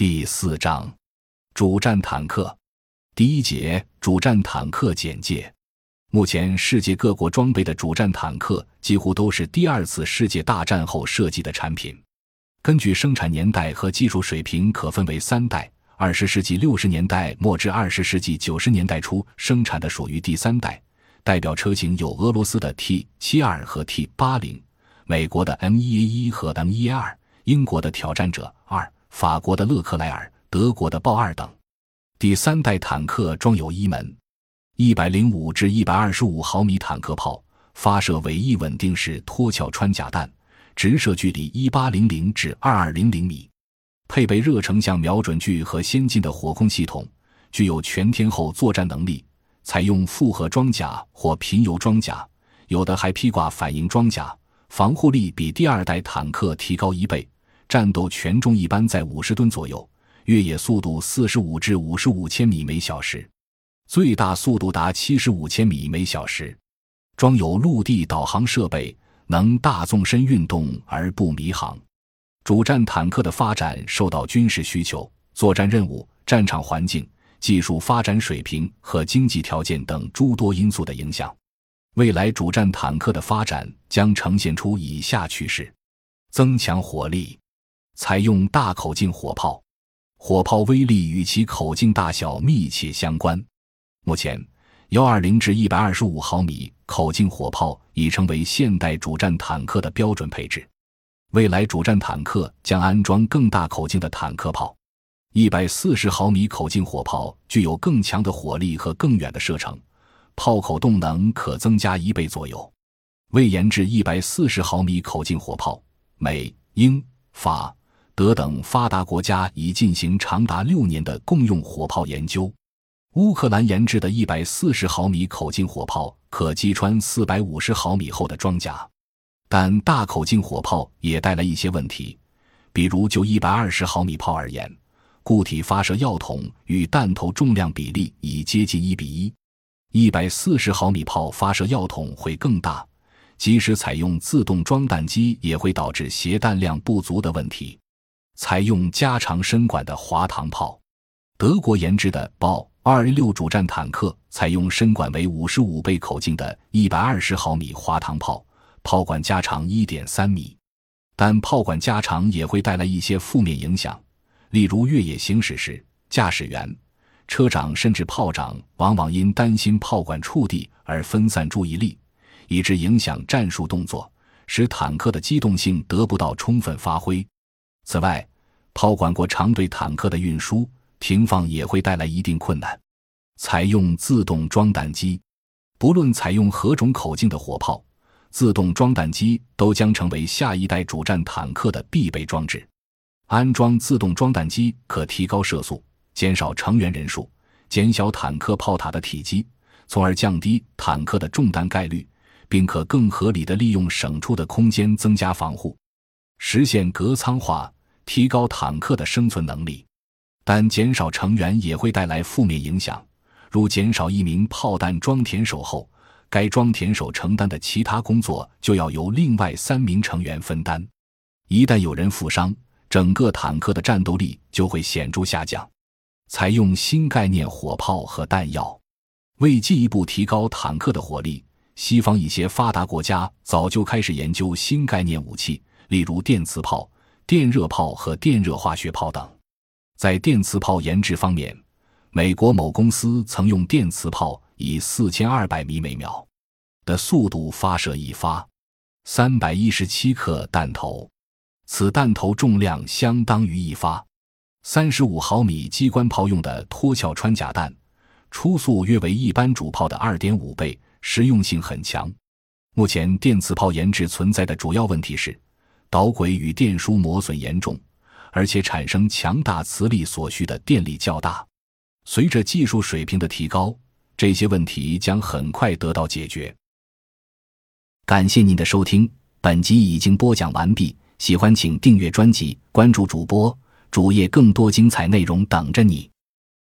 第四章，主战坦克。第一节主战坦克简介。目前世界各国装备的主战坦克几乎都是第二次世界大战后设计的产品。根据生产年代和技术水平，可分为三代：二十世纪六十年代末至二十世纪九十年代初生产的属于第三代。代表车型有俄罗斯的 T 七二和 T 八零，美国的 M 一 A 一和 M 一 A 二，英国的挑战者二。法国的勒克莱尔、德国的豹二等，第三代坦克装有一门一百零五至一百二十五毫米坦克炮，发射尾翼稳定式脱壳穿甲弹，直射距离一八零零至二二零零米，配备热成像瞄准具和先进的火控系统，具有全天候作战能力。采用复合装甲或平油装甲，有的还披挂反应装甲，防护力比第二代坦克提高一倍。战斗权重一般在五十吨左右，越野速度四十五至五十五千米每小时，最大速度达七十五千米每小时。装有陆地导航设备，能大纵深运动而不迷航。主战坦克的发展受到军事需求、作战任务、战场环境、技术发展水平和经济条件等诸多因素的影响。未来主战坦克的发展将呈现出以下趋势：增强火力。采用大口径火炮，火炮威力与其口径大小密切相关。目前，幺二零至一百二十五毫米口径火炮已成为现代主战坦克的标准配置。未来主战坦克将安装更大口径的坦克炮，一百四十毫米口径火炮具有更强的火力和更远的射程，炮口动能可增加一倍左右。为研制一百四十毫米口径火炮，美、英、法。德等发达国家已进行长达六年的共用火炮研究。乌克兰研制的一百四十毫米口径火炮可击穿四百五十毫米厚的装甲，但大口径火炮也带来一些问题，比如就一百二十毫米炮而言，固体发射药筒与弹头重量比例已接近一比一，一百四十毫米炮发射药筒会更大，即使采用自动装弹机也会导致携弹量不足的问题。采用加长身管的滑膛炮，德国研制的豹二 A 六主战坦克采用身管为五十五倍口径的一百二十毫米滑膛炮，炮管加长一点三米。但炮管加长也会带来一些负面影响，例如越野行驶时，驾驶员、车长甚至炮长往往因担心炮管触地而分散注意力，以致影响战术动作，使坦克的机动性得不到充分发挥。此外，炮管过长对坦克的运输、停放也会带来一定困难。采用自动装弹机，不论采用何种口径的火炮，自动装弹机都将成为下一代主战坦克的必备装置。安装自动装弹机可提高射速，减少成员人数，减小坦克炮塔的体积，从而降低坦克的中弹概率，并可更合理的利用省出的空间增加防护，实现隔舱化。提高坦克的生存能力，但减少成员也会带来负面影响，如减少一名炮弹装填手后，该装填手承担的其他工作就要由另外三名成员分担。一旦有人负伤，整个坦克的战斗力就会显著下降。采用新概念火炮和弹药，为进一步提高坦克的火力，西方一些发达国家早就开始研究新概念武器，例如电磁炮。电热炮和电热化学炮等，在电磁炮研制方面，美国某公司曾用电磁炮以四千二百米每秒的速度发射一发三百一十七克弹头，此弹头重量相当于一发三十五毫米机关炮用的脱壳穿甲弹，初速约为一般主炮的二点五倍，实用性很强。目前电磁炮研制存在的主要问题是。导轨与电枢磨损严重，而且产生强大磁力所需的电力较大。随着技术水平的提高，这些问题将很快得到解决。感谢您的收听，本集已经播讲完毕。喜欢请订阅专辑，关注主播主页，更多精彩内容等着你。